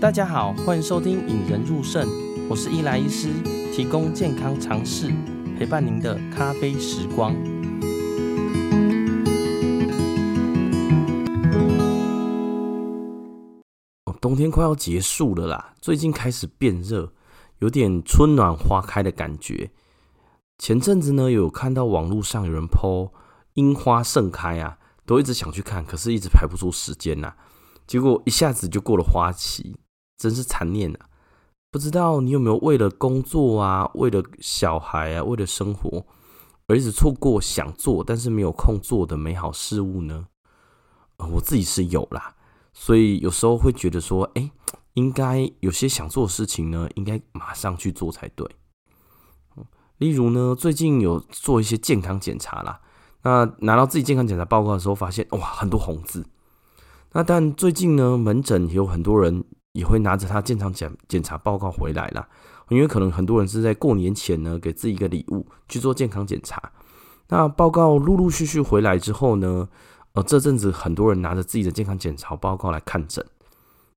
大家好，欢迎收听《引人入胜》，我是伊莱医师，提供健康常识，陪伴您的咖啡时光。冬天快要结束了啦，最近开始变热，有点春暖花开的感觉。前阵子呢，有看到网络上有人 po 樱花盛开啊，都一直想去看，可是一直排不出时间呐、啊。结果一下子就过了花期，真是残念啊！不知道你有没有为了工作啊，为了小孩啊，为了生活，而一直错过想做但是没有空做的美好事物呢？呃，我自己是有啦，所以有时候会觉得说，哎，应该有些想做的事情呢，应该马上去做才对。例如呢，最近有做一些健康检查啦，那拿到自己健康检查报告的时候，发现哇，很多红字。那但最近呢，门诊有很多人也会拿着他健康检检查报告回来啦，因为可能很多人是在过年前呢，给自己一个礼物去做健康检查。那报告陆陆续续回来之后呢，呃，这阵子很多人拿着自己的健康检查报告来看诊。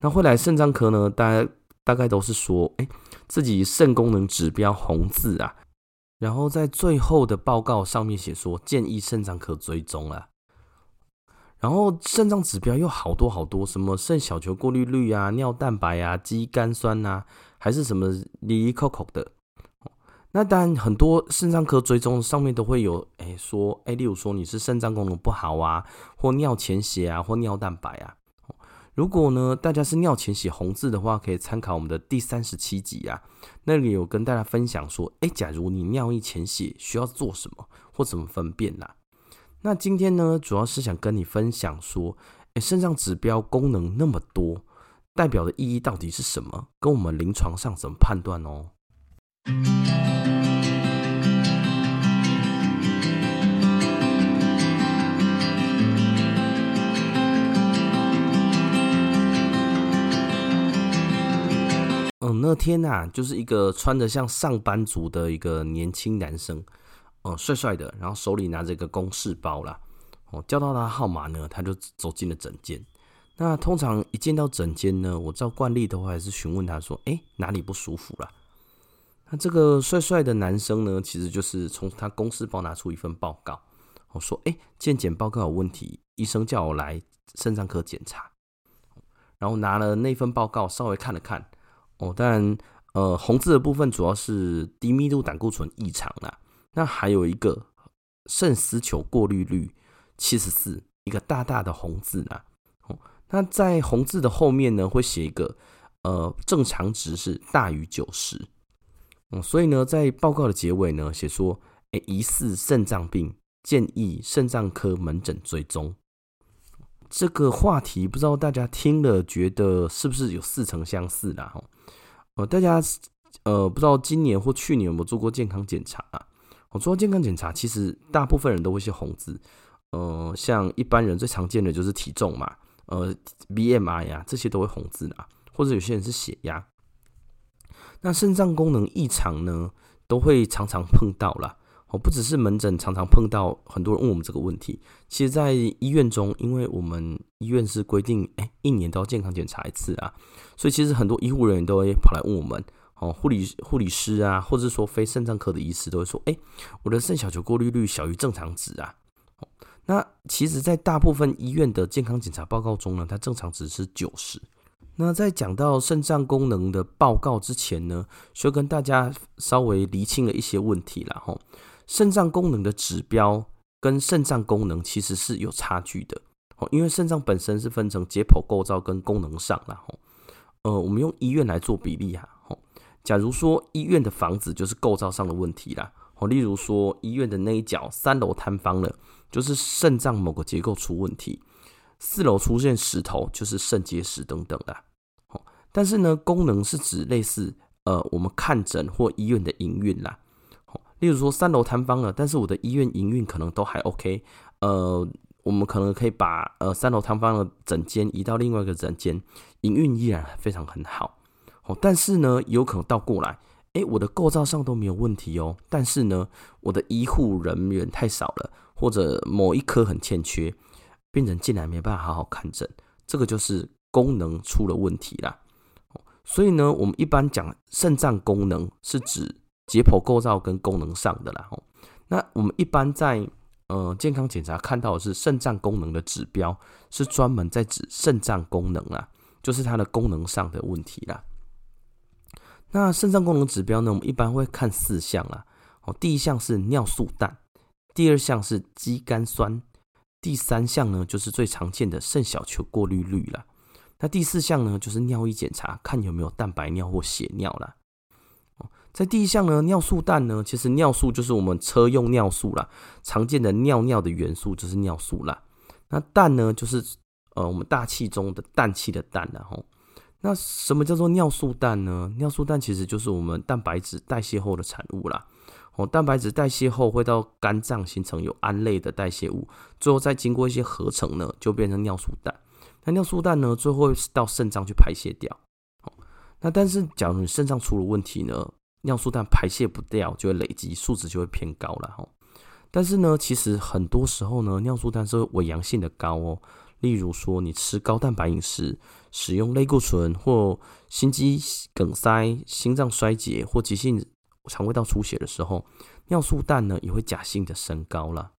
那后来肾脏科呢，大家大概都是说，哎，自己肾功能指标红字啊，然后在最后的报告上面写说，建议肾脏科追踪啊。然后肾脏指标又好多好多，什么肾小球过滤率啊、尿蛋白啊、肌酐酸呐，还是什么哩哩扣扣的。那当然，很多肾脏科追踪上面都会有，哎，说，哎，例如说你是肾脏功能不好啊，或尿潜血啊，或尿蛋白啊。如果呢，大家是尿潜血红字的话，可以参考我们的第三十七集啊，那里有跟大家分享说，哎，假如你尿液潜血，需要做什么或怎么分辨呐？那今天呢，主要是想跟你分享说，哎，肾脏指标功能那么多，代表的意义到底是什么？跟我们临床上怎么判断哦？嗯，那天啊，就是一个穿着像上班族的一个年轻男生。哦，帅帅的，然后手里拿着一个公事包啦。哦，叫到他号码呢，他就走进了诊间。那通常一见到诊间呢，我照惯例的话，还是询问他说：“哎，哪里不舒服啦？”那这个帅帅的男生呢，其实就是从他公事包拿出一份报告，我说：“哎，健检报告有问题，医生叫我来肾脏科检查。”然后拿了那份报告，稍微看了看。哦，当然，呃，红字的部分主要是低密度胆固醇异常啦。那还有一个肾丝球过滤率七十四，一个大大的红字呢。哦，那在红字的后面呢，会写一个呃正常值是大于九十。嗯，所以呢，在报告的结尾呢，写说，哎，疑似肾脏病，建议肾脏科门诊追踪。这个话题不知道大家听了觉得是不是有似曾相似啦？哦，呃，大家呃不知道今年或去年有没有做过健康检查啊？我做健康检查，其实大部分人都会写红字，呃，像一般人最常见的就是体重嘛，呃，BMI 呀，这些都会红字啊，或者有些人是血压。那肾脏功能异常呢，都会常常碰到啦。哦，不只是门诊常常碰到，很多人问我们这个问题。其实，在医院中，因为我们医院是规定，哎，一年都要健康检查一次啊，所以其实很多医护人员都会跑来问我们。哦，护理护理师啊，或者说非肾脏科的医师都会说，哎，我的肾小球过滤率小于正常值啊。那其实，在大部分医院的健康检查报告中呢，它正常值是九十。那在讲到肾脏功能的报告之前呢，需要跟大家稍微厘清了一些问题了哈。肾脏功能的指标跟肾脏功能其实是有差距的，哦，因为肾脏本身是分成解剖构造跟功能上了哈。呃，我们用医院来做比例哈。假如说医院的房子就是构造上的问题啦，哦，例如说医院的那一角三楼坍方了，就是肾脏某个结构出问题；四楼出现石头，就是肾结石等等啦。哦，但是呢，功能是指类似呃，我们看诊或医院的营运啦。哦，例如说三楼坍方了，但是我的医院营运可能都还 OK，呃，我们可能可以把呃三楼坍方的诊间移到另外一个诊间，营运依然非常很好。哦但是呢，有可能倒过来，诶，我的构造上都没有问题哦，但是呢，我的医护人员太少了，或者某一科很欠缺，病人进来没办法好好看诊，这个就是功能出了问题啦。哦所以呢，我们一般讲肾脏功能是指解剖构造跟功能上的啦。哦，那我们一般在呃健康检查看到的是肾脏功能的指标，是专门在指肾脏功能啊，就是它的功能上的问题啦。那肾脏功能指标呢，我们一般会看四项啦。哦，第一项是尿素氮，第二项是肌酐酸，第三项呢就是最常见的肾小球过滤率啦。那第四项呢，就是尿液检查，看有没有蛋白尿或血尿啦。在第一项呢，尿素氮呢，其实尿素就是我们车用尿素啦，常见的尿尿的元素就是尿素啦。那氮呢，就是呃我们大气中的氮气的氮啦。吼。那什么叫做尿素氮呢？尿素氮其实就是我们蛋白质代谢后的产物啦。哦，蛋白质代谢后会到肝脏形成有胺类的代谢物，最后再经过一些合成呢，就变成尿素氮。那尿素氮呢，最后会到肾脏去排泄掉。哦那但是假如你肾脏出了问题呢，尿素氮排泄不掉，就会累积，数值就会偏高了。哈，但是呢，其实很多时候呢，尿素氮是伪阳性的高哦。例如说，你吃高蛋白饮食，使用类固醇或心肌梗塞、心脏衰竭或急性肠胃道出血的时候，尿素氮呢也会假性的升高了。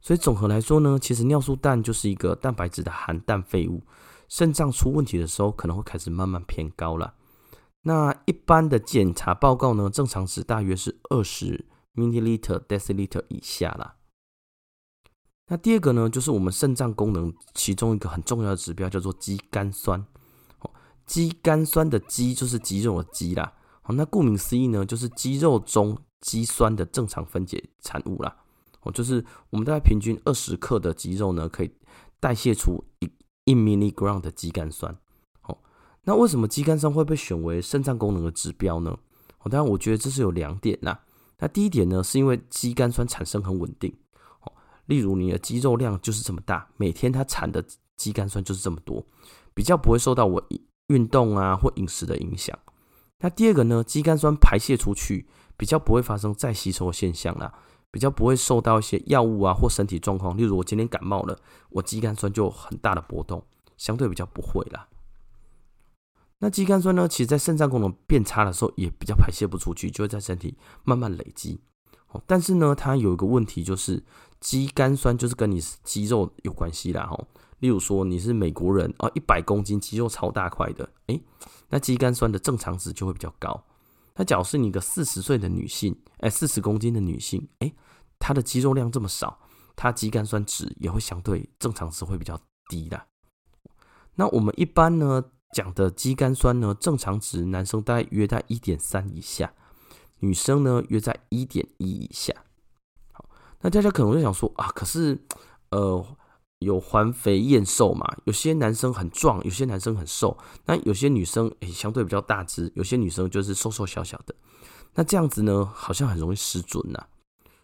所以总和来说呢，其实尿素氮就是一个蛋白质的含氮废物，肾脏出问题的时候可能会开始慢慢偏高了。那一般的检查报告呢，正常值大约是二十 milliliter deciliter 以下啦。那第二个呢，就是我们肾脏功能其中一个很重要的指标，叫做肌酐酸。哦，肌酐酸的肌就是肌肉的肌啦。好，那顾名思义呢，就是肌肉中肌酸的正常分解产物啦。哦，就是我们大概平均二十克的肌肉呢，可以代谢出一一 milligram 的肌酐酸。哦，那为什么肌酐酸会被选为肾脏功能的指标呢？哦，当然我觉得这是有两点啦。那第一点呢，是因为肌酐酸产生很稳定。例如你的肌肉量就是这么大，每天它产的肌酐酸就是这么多，比较不会受到我运动啊或饮食的影响。那第二个呢，肌酐酸排泄出去比较不会发生再吸收的现象啦，比较不会受到一些药物啊或身体状况。例如我今天感冒了，我肌酐酸就很大的波动，相对比较不会啦。那肌酐酸呢，其实在肾脏功能变差的时候也比较排泄不出去，就会在身体慢慢累积。但是呢，它有一个问题，就是肌酐酸就是跟你肌肉有关系啦。哈，例如说你是美国人啊，一百公斤肌肉超大块的，诶，那肌酐酸的正常值就会比较高。那假如是你个四十岁的女性，诶，四十公斤的女性，诶，她的肌肉量这么少，她肌酐酸值也会相对正常值会比较低的。那我们一般呢讲的肌酐酸呢，正常值男生大概约在一点三以下。女生呢，约在一点一以下。那大家可能会想说啊，可是呃，有环肥燕瘦嘛，有些男生很壮，有些男生很瘦，那有些女生诶、欸、相对比较大只，有些女生就是瘦瘦小小的。那这样子呢，好像很容易失准呐。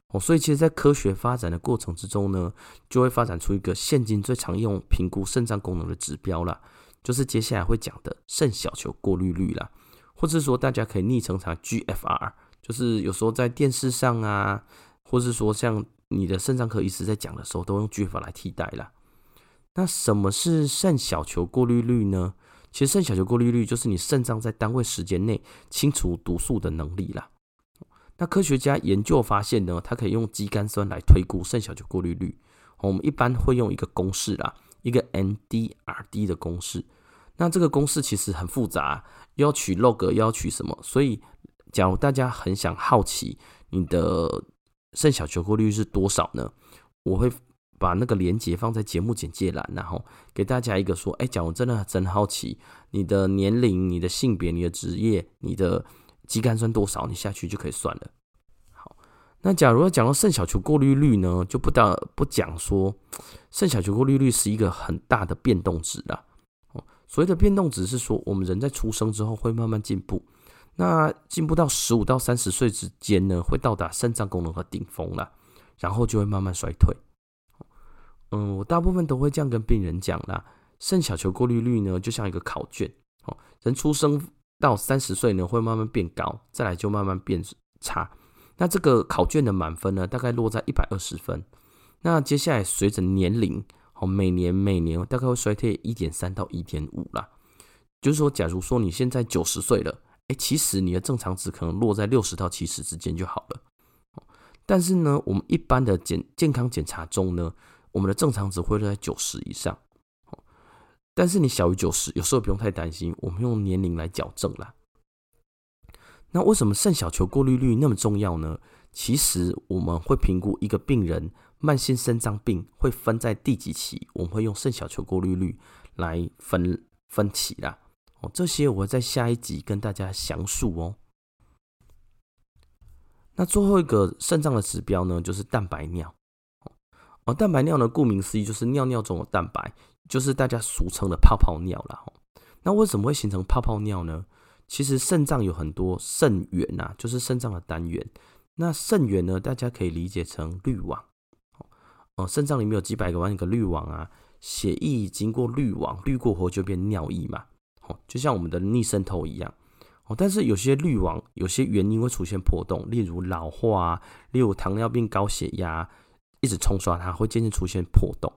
哦，所以其实，在科学发展的过程之中呢，就会发展出一个现今最常用评估肾脏功能的指标啦，就是接下来会讲的肾小球过滤率啦，或者说大家可以昵称它 GFR。就是有时候在电视上啊，或是说像你的肾脏科医师在讲的时候，都用 GF 来替代啦。那什么是肾小球过滤率呢？其实肾小球过滤率就是你肾脏在单位时间内清除毒素的能力啦。那科学家研究发现呢，它可以用肌酐酸来推估肾小球过滤率。我们一般会用一个公式啦，一个 NDRD 的公式。那这个公式其实很复杂，要取 log，要取什么，所以。假如大家很想好奇你的肾小球过滤率是多少呢？我会把那个连接放在节目简介栏，然后给大家一个说：哎，假如真的真好奇你的年龄、你的性别、你的职业、你的肌酐酸多少，你下去就可以算了。好，那假如要讲到肾小球过滤率呢，就不大不讲说肾小球过滤率是一个很大的变动值啦。哦，所谓的变动值是说，我们人在出生之后会慢慢进步。那进步到十五到三十岁之间呢，会到达肾脏功能和顶峰了，然后就会慢慢衰退。嗯，我大部分都会这样跟病人讲啦。肾小球过滤率呢，就像一个考卷哦，人出生到三十岁呢，会慢慢变高，再来就慢慢变差。那这个考卷的满分呢，大概落在一百二十分。那接下来随着年龄哦，每年每年大概会衰退一点三到一点五啦。就是说，假如说你现在九十岁了，哎，其实你的正常值可能落在六十到七十之间就好了。但是呢，我们一般的检健康检查中呢，我们的正常值会落在九十以上。但是你小于九十，有时候不用太担心，我们用年龄来矫正啦。那为什么肾小球过滤率那么重要呢？其实我们会评估一个病人慢性肾脏病会分在第几期，我们会用肾小球过滤率来分分期啦。这些我会在下一集跟大家详述哦。那最后一个肾脏的指标呢，就是蛋白尿。哦，蛋白尿呢，顾名思义就是尿尿中的蛋白，就是大家俗称的泡泡尿啦。那为什么会形成泡泡尿呢？其实肾脏有很多肾源呐，就是肾脏的单元。那肾源呢，大家可以理解成滤网。哦，肾脏里面有几百个万个滤网啊，血液经过滤网滤过后就变尿液嘛。哦，就像我们的逆渗透一样，哦，但是有些滤网有些原因会出现破洞，例如老化啊，例如糖尿病、高血压，一直冲刷它会渐渐出现破洞。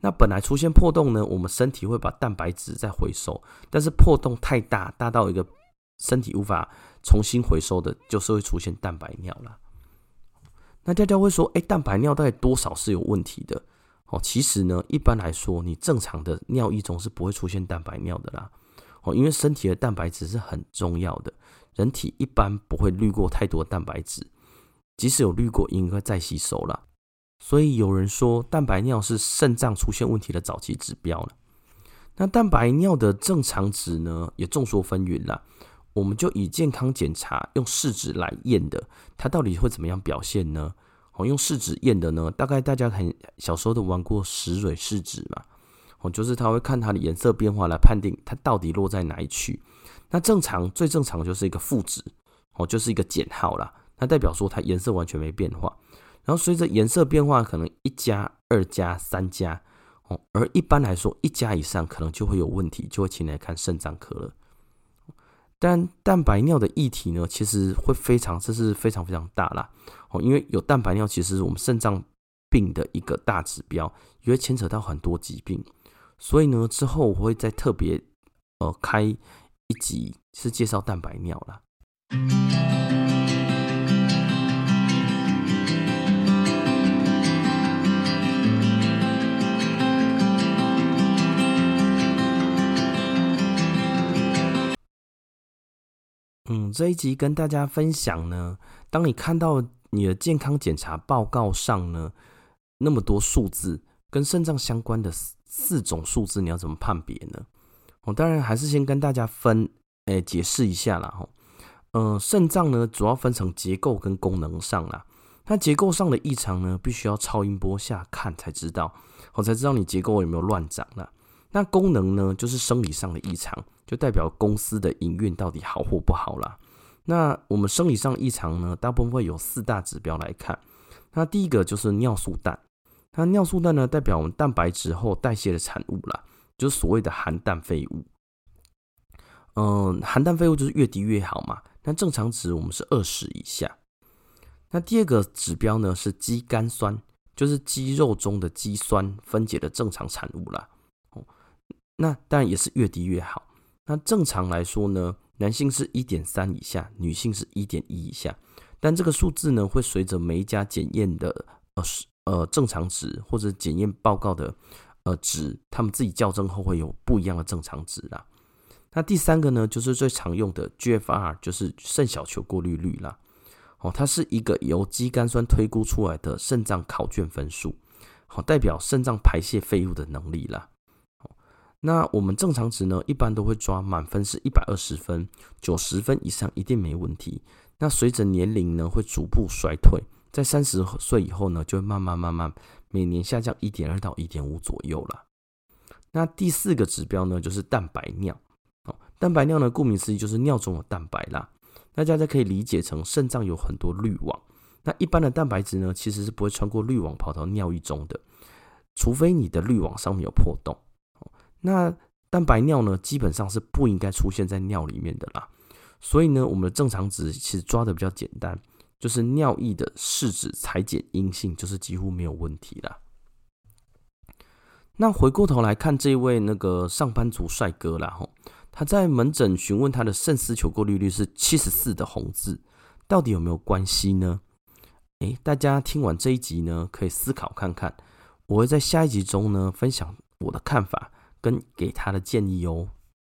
那本来出现破洞呢，我们身体会把蛋白质再回收，但是破洞太大，大到一个身体无法重新回收的，就是会出现蛋白尿了。那大家会说，哎，蛋白尿大概多少是有问题的？哦，其实呢，一般来说，你正常的尿液中是不会出现蛋白尿的啦。哦，因为身体的蛋白质是很重要的，人体一般不会滤过太多蛋白质，即使有滤过，应该再吸收了。所以有人说，蛋白尿是肾脏出现问题的早期指标了。那蛋白尿的正常值呢，也众说纷纭啦。我们就以健康检查用试纸来验的，它到底会怎么样表现呢？哦，用试纸验的呢，大概大家很小时候都玩过石蕊试纸嘛。哦，就是他会看它的颜色变化来判定它到底落在哪一区。那正常最正常就是一个负值，哦，就是一个减号啦。那代表说它颜色完全没变化。然后随着颜色变化，可能一加、二加、三加，哦，而一般来说一加以上可能就会有问题，就会请来看肾脏科了。但蛋白尿的议题呢，其实会非常，这是非常非常大啦。哦，因为有蛋白尿，其实是我们肾脏病的一个大指标，也会牵扯到很多疾病。所以呢，之后我会再特别呃开一集是介绍蛋白尿啦。嗯，这一集跟大家分享呢，当你看到你的健康检查报告上呢，那么多数字跟肾脏相关的。四种数字你要怎么判别呢？我当然还是先跟大家分，诶，解释一下啦。哈。嗯，肾脏呢主要分成结构跟功能上啦。那结构上的异常呢，必须要超音波下看才知道，我才知道你结构有没有乱长了。那功能呢，就是生理上的异常，就代表公司的营运到底好或不好啦。那我们生理上异常呢，大部分会有四大指标来看。那第一个就是尿素氮。那尿素氮呢，代表我们蛋白质后代谢的产物啦，就是所谓的含氮废物。嗯，含氮废物就是越低越好嘛。那正常值我们是二十以下。那第二个指标呢是肌酐酸，就是肌肉中的肌酸分解的正常产物啦。哦，那当然也是越低越好。那正常来说呢，男性是一点三以下，女性是一点一以下。但这个数字呢，会随着每一家检验的呃呃，正常值或者检验报告的呃值，他们自己校正后会有不一样的正常值啦。那第三个呢，就是最常用的 GFR，就是肾小球过滤率啦。哦，它是一个由肌酐酸推估出来的肾脏考卷分数，好，代表肾脏排泄废物的能力啦。那我们正常值呢，一般都会抓满分是一百二十分，九十分以上一定没问题。那随着年龄呢，会逐步衰退。在三十岁以后呢，就会慢慢慢慢每年下降一点二到一点五左右了。那第四个指标呢，就是蛋白尿。哦，蛋白尿呢，顾名思义就是尿中的蛋白啦。大家可以理解成肾脏有很多滤网，那一般的蛋白质呢，其实是不会穿过滤网跑到尿液中的，除非你的滤网上面有破洞。那蛋白尿呢，基本上是不应该出现在尿里面的啦。所以呢，我们的正常值其实抓的比较简单。就是尿液的试纸裁剪阴性，就是几乎没有问题了。那回过头来看这位那个上班族帅哥啦，吼，他在门诊询问他的肾丝球过滤率是七十四的红字，到底有没有关系呢？诶，大家听完这一集呢，可以思考看看。我会在下一集中呢，分享我的看法跟给他的建议哦。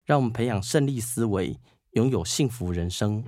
让我们培养胜利思维，拥有幸福人生。